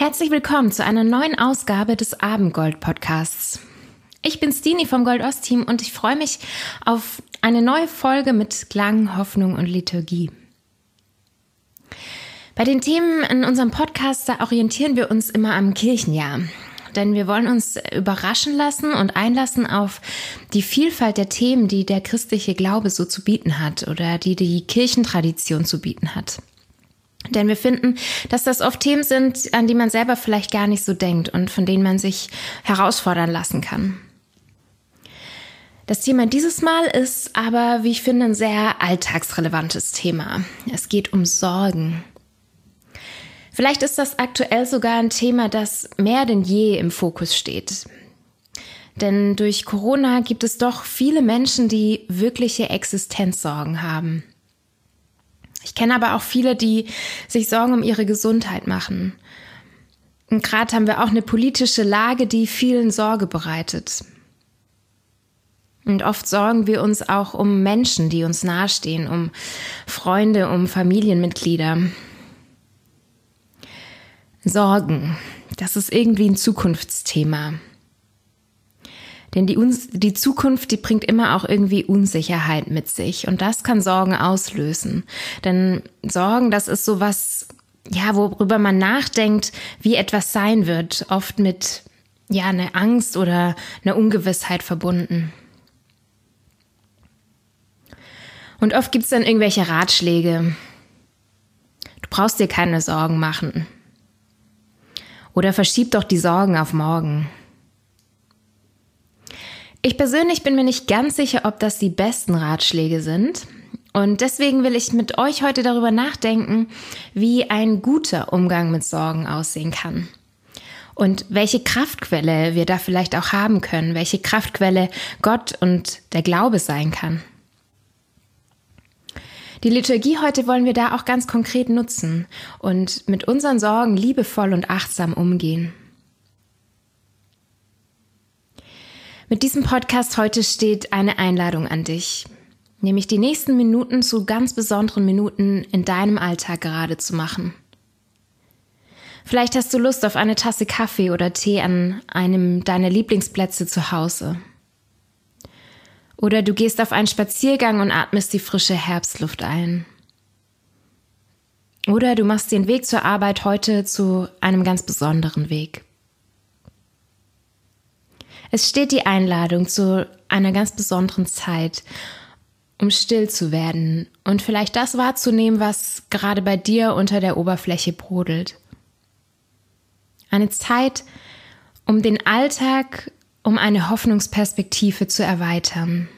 Herzlich willkommen zu einer neuen Ausgabe des Abendgold Podcasts. Ich bin Stini vom Gold Ost Team und ich freue mich auf eine neue Folge mit Klang, Hoffnung und Liturgie. Bei den Themen in unserem Podcast orientieren wir uns immer am Kirchenjahr. Denn wir wollen uns überraschen lassen und einlassen auf die Vielfalt der Themen, die der christliche Glaube so zu bieten hat oder die die Kirchentradition zu bieten hat. Denn wir finden, dass das oft Themen sind, an die man selber vielleicht gar nicht so denkt und von denen man sich herausfordern lassen kann. Das Thema dieses Mal ist aber, wie ich finde, ein sehr alltagsrelevantes Thema. Es geht um Sorgen. Vielleicht ist das aktuell sogar ein Thema, das mehr denn je im Fokus steht. Denn durch Corona gibt es doch viele Menschen, die wirkliche Existenzsorgen haben. Ich kenne aber auch viele, die sich Sorgen um ihre Gesundheit machen. Und gerade haben wir auch eine politische Lage, die vielen Sorge bereitet. Und oft sorgen wir uns auch um Menschen, die uns nahestehen, um Freunde, um Familienmitglieder. Sorgen, das ist irgendwie ein Zukunftsthema. Denn die, die Zukunft, die bringt immer auch irgendwie Unsicherheit mit sich. Und das kann Sorgen auslösen. Denn Sorgen, das ist so was, ja, worüber man nachdenkt, wie etwas sein wird. Oft mit, ja, einer Angst oder einer Ungewissheit verbunden. Und oft gibt es dann irgendwelche Ratschläge. Du brauchst dir keine Sorgen machen. Oder verschieb doch die Sorgen auf morgen. Ich persönlich bin mir nicht ganz sicher, ob das die besten Ratschläge sind. Und deswegen will ich mit euch heute darüber nachdenken, wie ein guter Umgang mit Sorgen aussehen kann. Und welche Kraftquelle wir da vielleicht auch haben können, welche Kraftquelle Gott und der Glaube sein kann. Die Liturgie heute wollen wir da auch ganz konkret nutzen und mit unseren Sorgen liebevoll und achtsam umgehen. Mit diesem Podcast heute steht eine Einladung an dich, nämlich die nächsten Minuten zu ganz besonderen Minuten in deinem Alltag gerade zu machen. Vielleicht hast du Lust auf eine Tasse Kaffee oder Tee an einem deiner Lieblingsplätze zu Hause. Oder du gehst auf einen Spaziergang und atmest die frische Herbstluft ein. Oder du machst den Weg zur Arbeit heute zu einem ganz besonderen Weg. Es steht die Einladung zu einer ganz besonderen Zeit, um still zu werden und vielleicht das wahrzunehmen, was gerade bei dir unter der Oberfläche brodelt. Eine Zeit, um den Alltag, um eine Hoffnungsperspektive zu erweitern.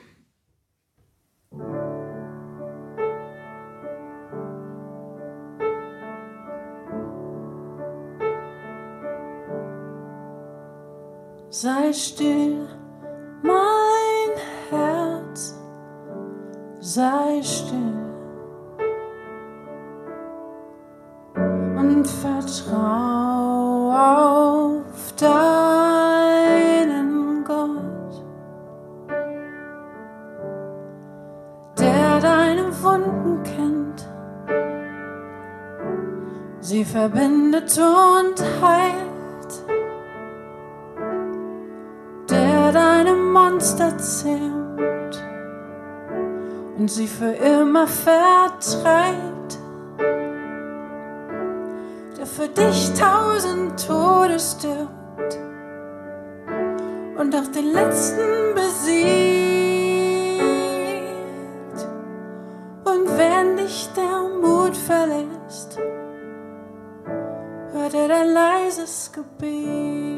Sei still, mein Herz, sei still. Und vertrau auf deinen Gott, der deine Wunden kennt, sie verbindet und heilt. Monster zähmt und sie für immer vertreibt, der für dich tausend Tode stirbt und auch den letzten besiegt. Und wenn dich der Mut verlässt, hört er dein leises Gebet.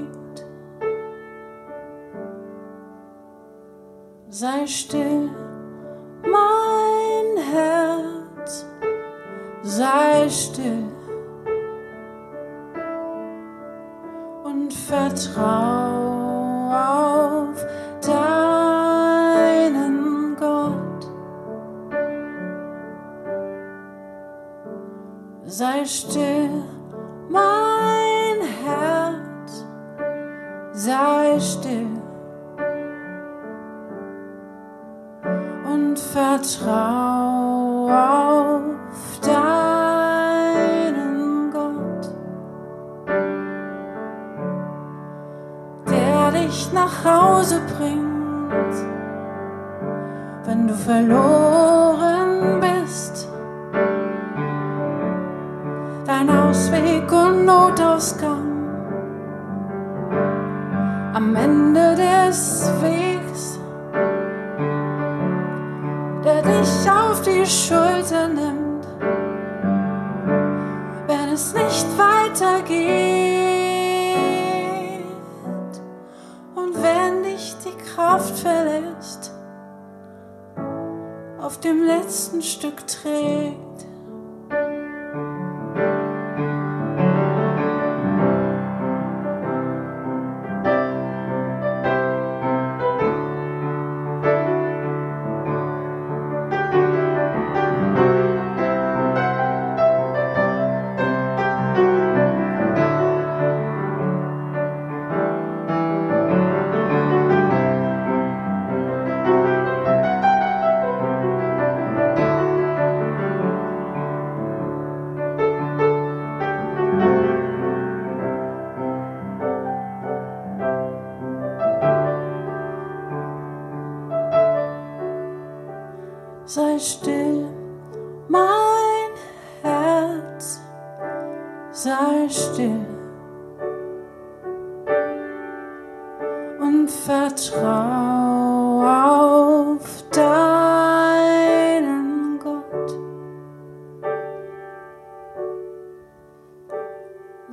Sei still, mein Herz, sei still und vertrau auf deinen Gott. Sei still, mein Herz, sei still. vertrau auf deinen Gott, der dich nach Hause bringt, wenn du verloren bist. Dein Ausweg und Notausgang. Dich auf die Schulter nimmt, wenn es nicht weitergeht. Kraft verlässt, auf dem letzten Stück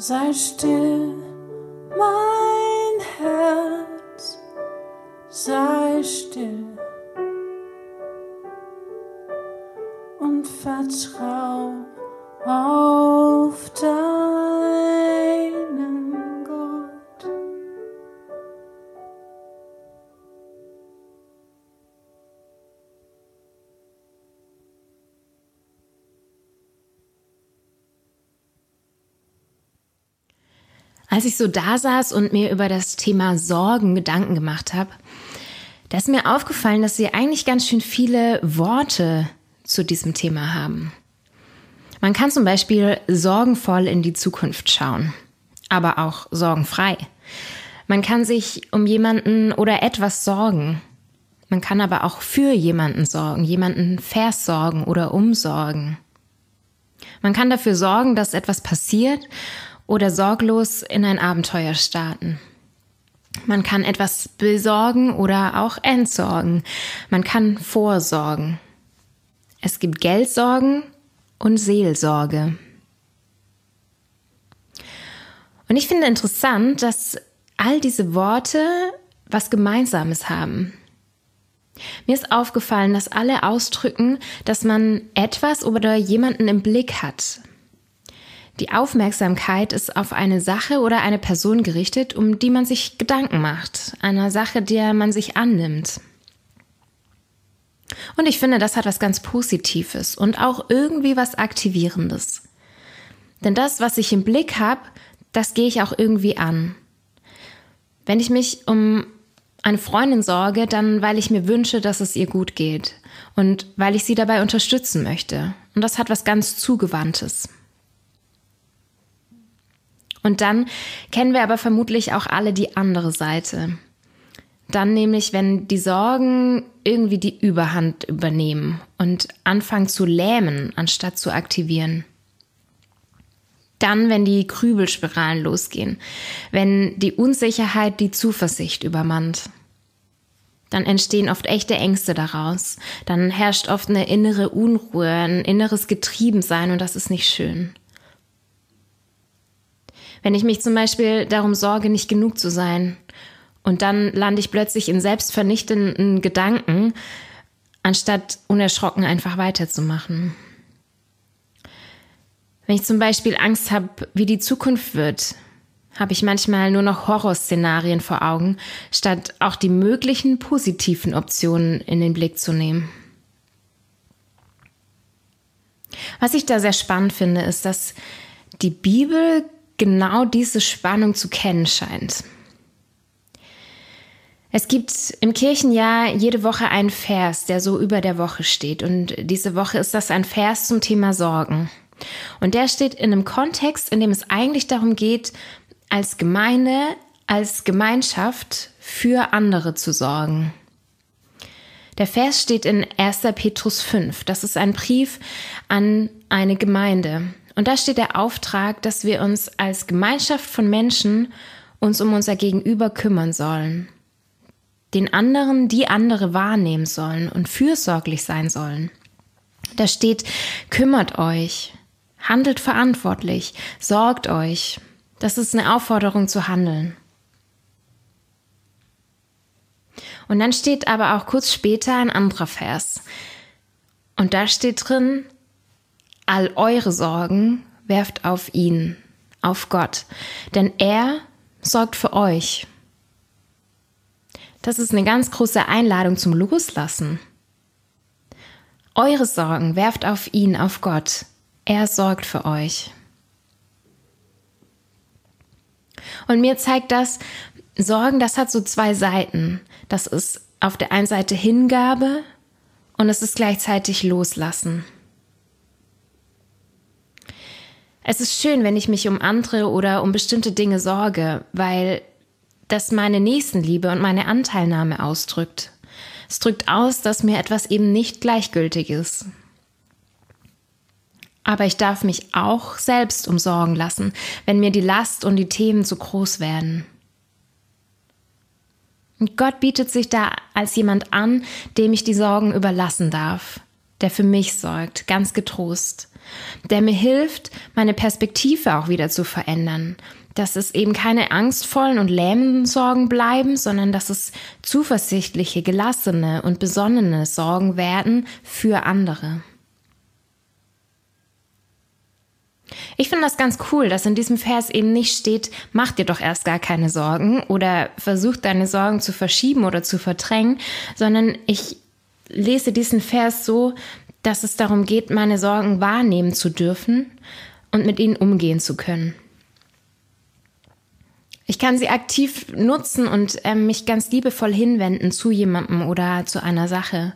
Sei still, Als ich so da saß und mir über das Thema Sorgen Gedanken gemacht habe, da ist mir aufgefallen, dass sie eigentlich ganz schön viele Worte zu diesem Thema haben. Man kann zum Beispiel sorgenvoll in die Zukunft schauen, aber auch sorgenfrei. Man kann sich um jemanden oder etwas sorgen. Man kann aber auch für jemanden sorgen, jemanden versorgen oder umsorgen. Man kann dafür sorgen, dass etwas passiert oder sorglos in ein Abenteuer starten. Man kann etwas besorgen oder auch entsorgen. Man kann vorsorgen. Es gibt Geldsorgen und Seelsorge. Und ich finde interessant, dass all diese Worte was Gemeinsames haben. Mir ist aufgefallen, dass alle ausdrücken, dass man etwas oder jemanden im Blick hat. Die Aufmerksamkeit ist auf eine Sache oder eine Person gerichtet, um die man sich Gedanken macht, einer Sache, der man sich annimmt. Und ich finde, das hat was ganz Positives und auch irgendwie was Aktivierendes. Denn das, was ich im Blick habe, das gehe ich auch irgendwie an. Wenn ich mich um eine Freundin sorge, dann weil ich mir wünsche, dass es ihr gut geht und weil ich sie dabei unterstützen möchte. Und das hat was ganz Zugewandtes. Und dann kennen wir aber vermutlich auch alle die andere Seite. Dann nämlich, wenn die Sorgen irgendwie die Überhand übernehmen und anfangen zu lähmen, anstatt zu aktivieren. Dann, wenn die Krübelspiralen losgehen, wenn die Unsicherheit die Zuversicht übermannt. Dann entstehen oft echte Ängste daraus. Dann herrscht oft eine innere Unruhe, ein inneres Getriebensein und das ist nicht schön. Wenn ich mich zum Beispiel darum sorge, nicht genug zu sein und dann lande ich plötzlich in selbstvernichtenden Gedanken, anstatt unerschrocken einfach weiterzumachen. Wenn ich zum Beispiel Angst habe, wie die Zukunft wird, habe ich manchmal nur noch Horrorszenarien vor Augen, statt auch die möglichen positiven Optionen in den Blick zu nehmen. Was ich da sehr spannend finde, ist, dass die Bibel genau diese Spannung zu kennen scheint. Es gibt im Kirchenjahr jede Woche einen Vers, der so über der Woche steht. Und diese Woche ist das ein Vers zum Thema Sorgen. Und der steht in einem Kontext, in dem es eigentlich darum geht, als Gemeinde, als Gemeinschaft für andere zu sorgen. Der Vers steht in 1. Petrus 5. Das ist ein Brief an eine Gemeinde. Und da steht der Auftrag, dass wir uns als Gemeinschaft von Menschen uns um unser Gegenüber kümmern sollen. Den anderen, die andere wahrnehmen sollen und fürsorglich sein sollen. Da steht, kümmert euch, handelt verantwortlich, sorgt euch. Das ist eine Aufforderung zu handeln. Und dann steht aber auch kurz später ein anderer Vers. Und da steht drin, all eure Sorgen werft auf ihn, auf Gott, denn er sorgt für euch. Das ist eine ganz große Einladung zum Loslassen. Eure Sorgen werft auf ihn, auf Gott. Er sorgt für euch. Und mir zeigt das, Sorgen, das hat so zwei Seiten. Das ist auf der einen Seite Hingabe und es ist gleichzeitig Loslassen. Es ist schön, wenn ich mich um andere oder um bestimmte Dinge sorge, weil das meine Nächstenliebe und meine Anteilnahme ausdrückt. Es drückt aus, dass mir etwas eben nicht gleichgültig ist. Aber ich darf mich auch selbst umsorgen lassen, wenn mir die Last und die Themen zu groß werden. Und Gott bietet sich da als jemand an, dem ich die Sorgen überlassen darf, der für mich sorgt, ganz getrost, der mir hilft, meine Perspektive auch wieder zu verändern, dass es eben keine angstvollen und lähmenden Sorgen bleiben, sondern dass es zuversichtliche, gelassene und besonnene Sorgen werden für andere. Ich finde das ganz cool, dass in diesem Vers eben nicht steht, mach dir doch erst gar keine Sorgen oder versuch deine Sorgen zu verschieben oder zu verdrängen, sondern ich lese diesen Vers so, dass es darum geht, meine Sorgen wahrnehmen zu dürfen und mit ihnen umgehen zu können. Ich kann sie aktiv nutzen und äh, mich ganz liebevoll hinwenden zu jemandem oder zu einer Sache.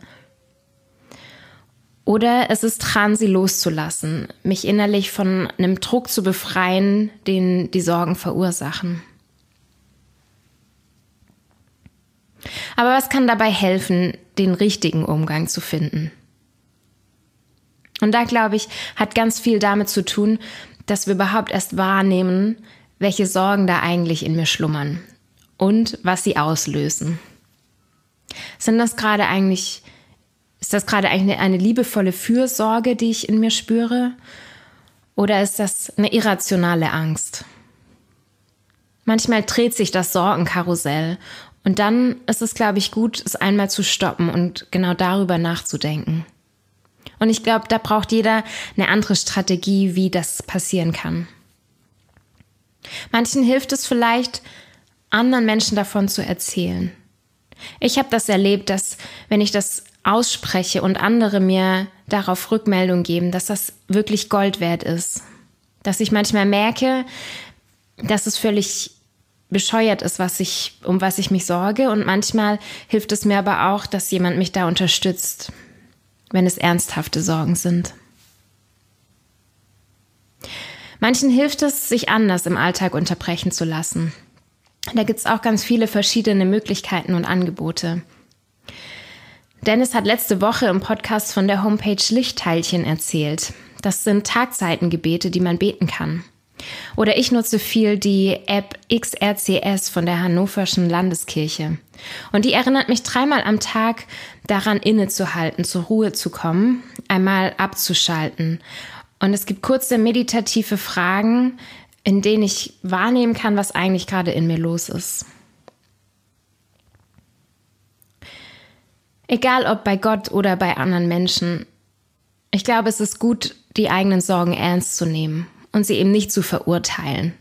Oder es ist dran, sie loszulassen, mich innerlich von einem Druck zu befreien, den die Sorgen verursachen. Aber was kann dabei helfen, den richtigen Umgang zu finden? Und da glaube ich, hat ganz viel damit zu tun, dass wir überhaupt erst wahrnehmen, welche Sorgen da eigentlich in mir schlummern und was sie auslösen. Sind das gerade eigentlich ist das gerade eine, eine liebevolle Fürsorge, die ich in mir spüre? Oder ist das eine irrationale Angst? Manchmal dreht sich das Sorgenkarussell und dann ist es, glaube ich, gut, es einmal zu stoppen und genau darüber nachzudenken. Und ich glaube, da braucht jeder eine andere Strategie, wie das passieren kann. Manchen hilft es vielleicht, anderen Menschen davon zu erzählen. Ich habe das erlebt, dass wenn ich das ausspreche und andere mir darauf Rückmeldung geben, dass das wirklich Gold wert ist. Dass ich manchmal merke, dass es völlig bescheuert ist, was ich, um was ich mich sorge. Und manchmal hilft es mir aber auch, dass jemand mich da unterstützt, wenn es ernsthafte Sorgen sind. Manchen hilft es, sich anders im Alltag unterbrechen zu lassen. Da gibt es auch ganz viele verschiedene Möglichkeiten und Angebote. Dennis hat letzte Woche im Podcast von der Homepage Lichtteilchen erzählt. Das sind Tagzeitengebete, die man beten kann. Oder ich nutze viel die App XRCS von der Hannoverschen Landeskirche. Und die erinnert mich dreimal am Tag daran innezuhalten, zur Ruhe zu kommen, einmal abzuschalten. Und es gibt kurze meditative Fragen, in denen ich wahrnehmen kann, was eigentlich gerade in mir los ist. Egal ob bei Gott oder bei anderen Menschen. Ich glaube, es ist gut, die eigenen Sorgen ernst zu nehmen und sie eben nicht zu verurteilen.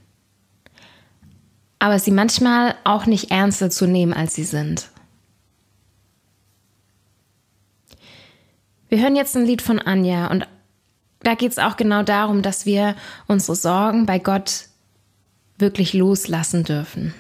Aber sie manchmal auch nicht ernster zu nehmen, als sie sind. Wir hören jetzt ein Lied von Anja und da geht es auch genau darum, dass wir unsere Sorgen bei Gott wirklich loslassen dürfen.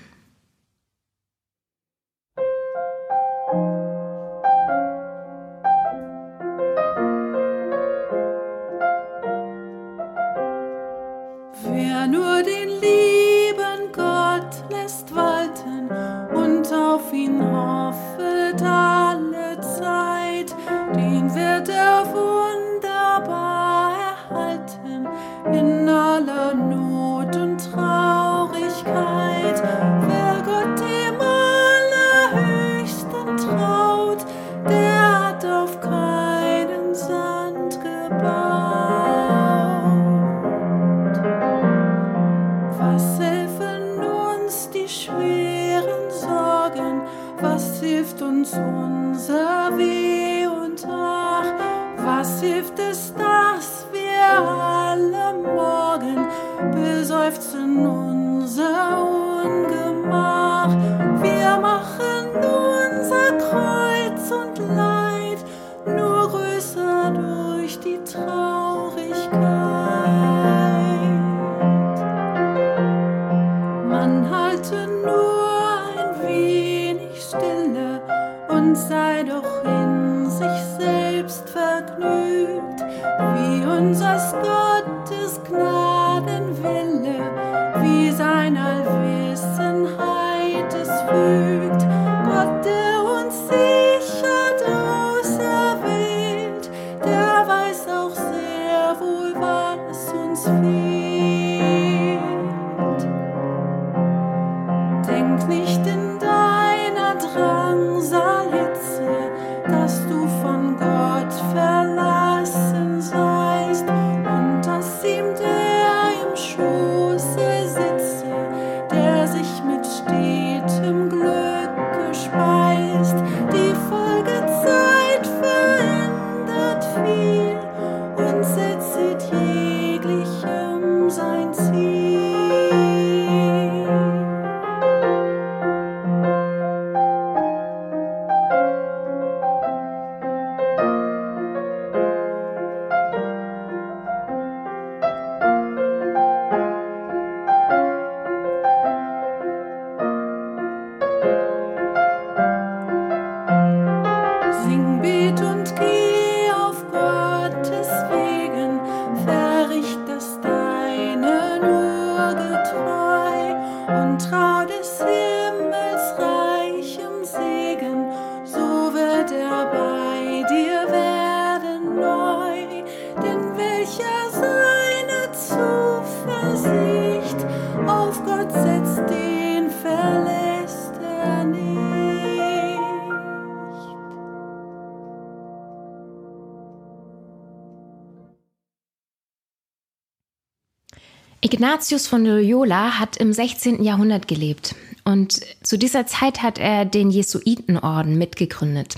in vergnügt, wie unsers Gottes Ignatius von Loyola hat im 16. Jahrhundert gelebt und zu dieser Zeit hat er den Jesuitenorden mitgegründet.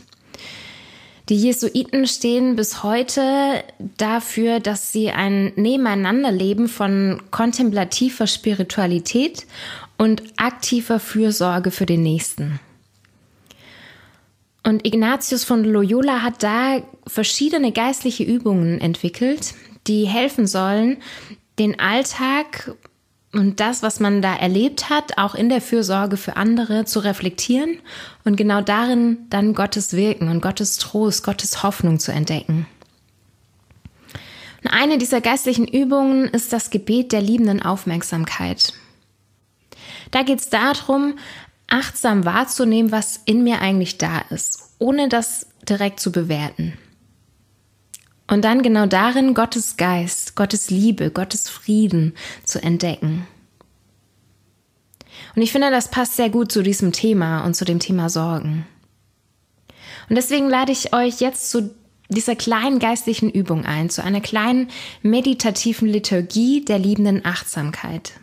Die Jesuiten stehen bis heute dafür, dass sie ein Nebeneinanderleben von kontemplativer Spiritualität und aktiver Fürsorge für den Nächsten. Und Ignatius von Loyola hat da verschiedene geistliche Übungen entwickelt, die helfen sollen, den Alltag und das, was man da erlebt hat, auch in der Fürsorge für andere zu reflektieren und genau darin dann Gottes Wirken und Gottes Trost, Gottes Hoffnung zu entdecken. Und eine dieser geistlichen Übungen ist das Gebet der liebenden Aufmerksamkeit. Da geht es darum, achtsam wahrzunehmen, was in mir eigentlich da ist, ohne das direkt zu bewerten. Und dann genau darin Gottes Geist, Gottes Liebe, Gottes Frieden zu entdecken. Und ich finde, das passt sehr gut zu diesem Thema und zu dem Thema Sorgen. Und deswegen lade ich euch jetzt zu dieser kleinen geistlichen Übung ein, zu einer kleinen meditativen Liturgie der liebenden Achtsamkeit.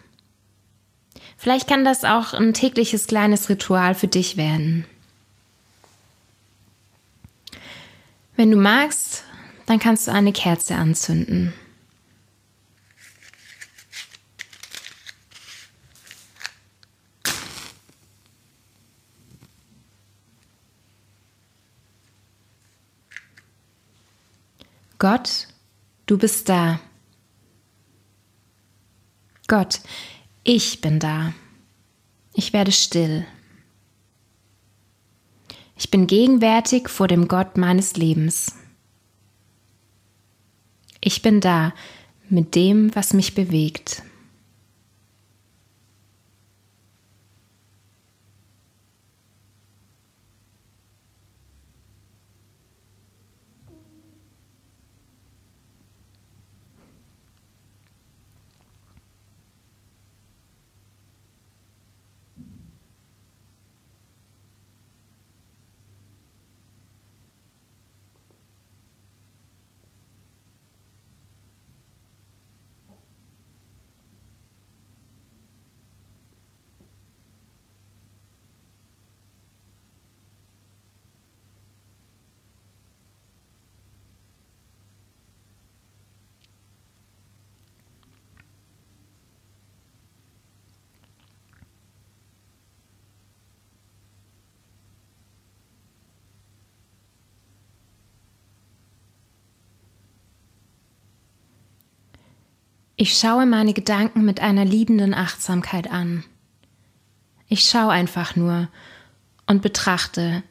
Vielleicht kann das auch ein tägliches kleines Ritual für dich werden. Wenn du magst, dann kannst du eine Kerze anzünden. Gott, du bist da. Gott, ich bin da. Ich werde still. Ich bin gegenwärtig vor dem Gott meines Lebens. Ich bin da mit dem, was mich bewegt. Ich schaue meine Gedanken mit einer liebenden Achtsamkeit an. Ich schaue einfach nur und betrachte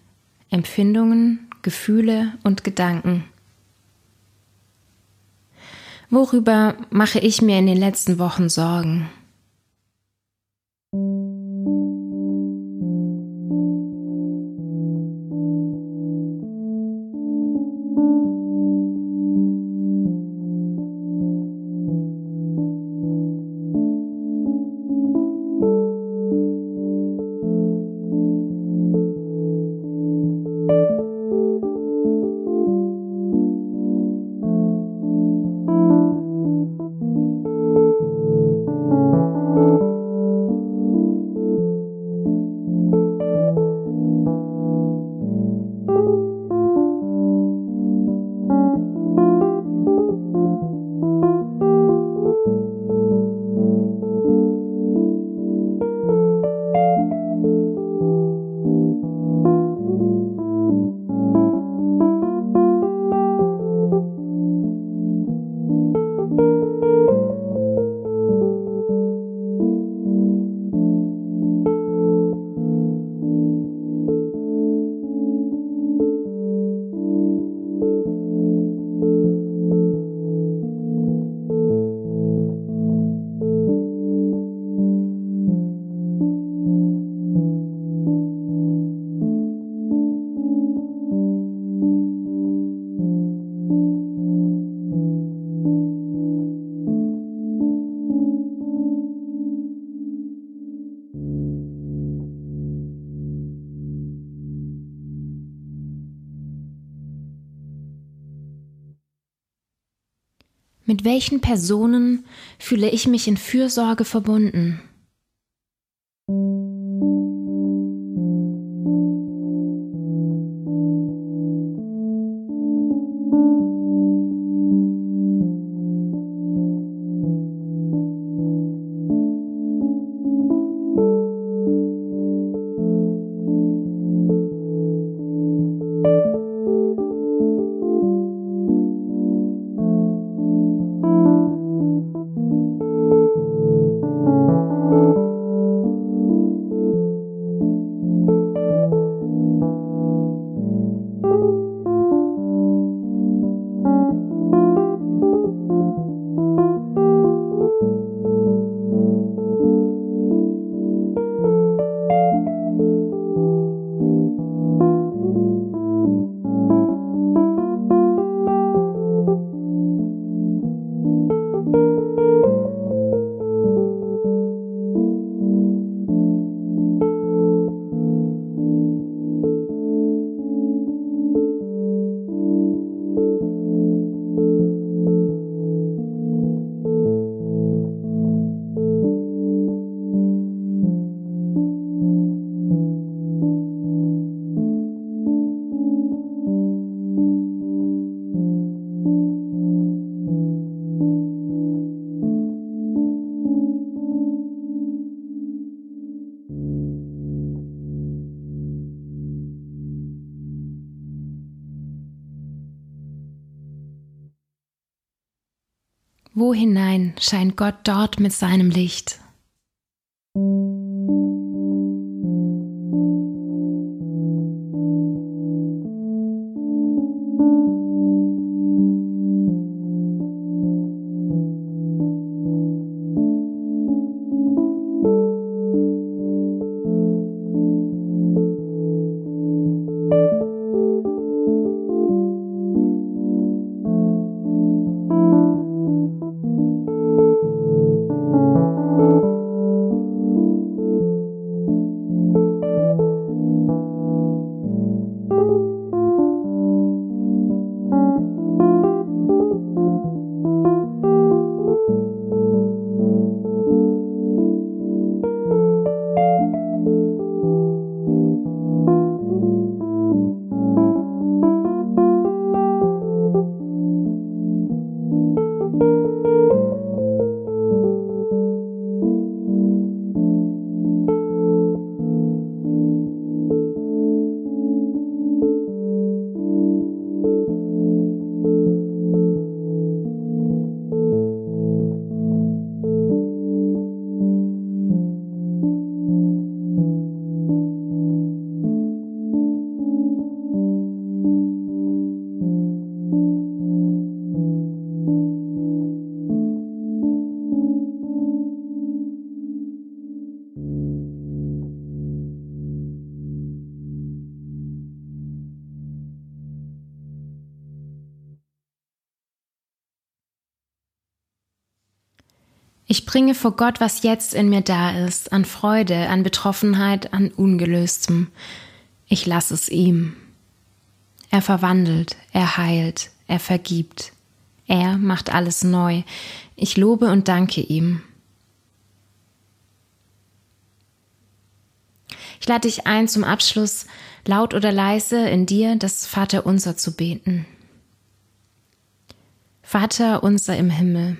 Empfindungen, Gefühle und Gedanken. Worüber mache ich mir in den letzten Wochen Sorgen? Mit welchen Personen fühle ich mich in Fürsorge verbunden? Hinein scheint Gott dort mit seinem Licht? Bringe vor Gott, was jetzt in mir da ist, an Freude, an Betroffenheit, an Ungelöstem. Ich lasse es ihm. Er verwandelt, er heilt, er vergibt. Er macht alles neu. Ich lobe und danke ihm. Ich lade dich ein, zum Abschluss laut oder leise in dir das Vaterunser zu beten. Vater unser im Himmel,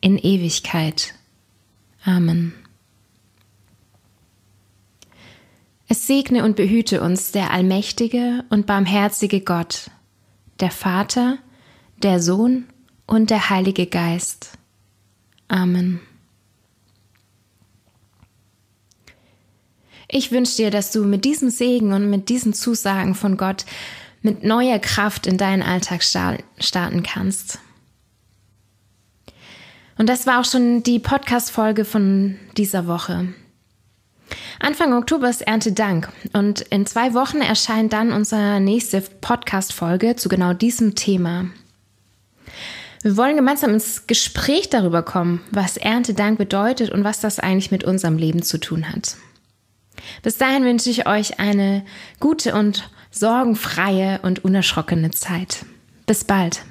in Ewigkeit. Amen. Es segne und behüte uns der allmächtige und barmherzige Gott, der Vater, der Sohn und der Heilige Geist. Amen. Ich wünsche dir, dass du mit diesem Segen und mit diesen Zusagen von Gott mit neuer Kraft in deinen Alltag starten kannst. Und das war auch schon die Podcast-Folge von dieser Woche. Anfang Oktober ist Erntedank und in zwei Wochen erscheint dann unsere nächste Podcast-Folge zu genau diesem Thema. Wir wollen gemeinsam ins Gespräch darüber kommen, was Erntedank bedeutet und was das eigentlich mit unserem Leben zu tun hat. Bis dahin wünsche ich euch eine gute und sorgenfreie und unerschrockene Zeit. Bis bald.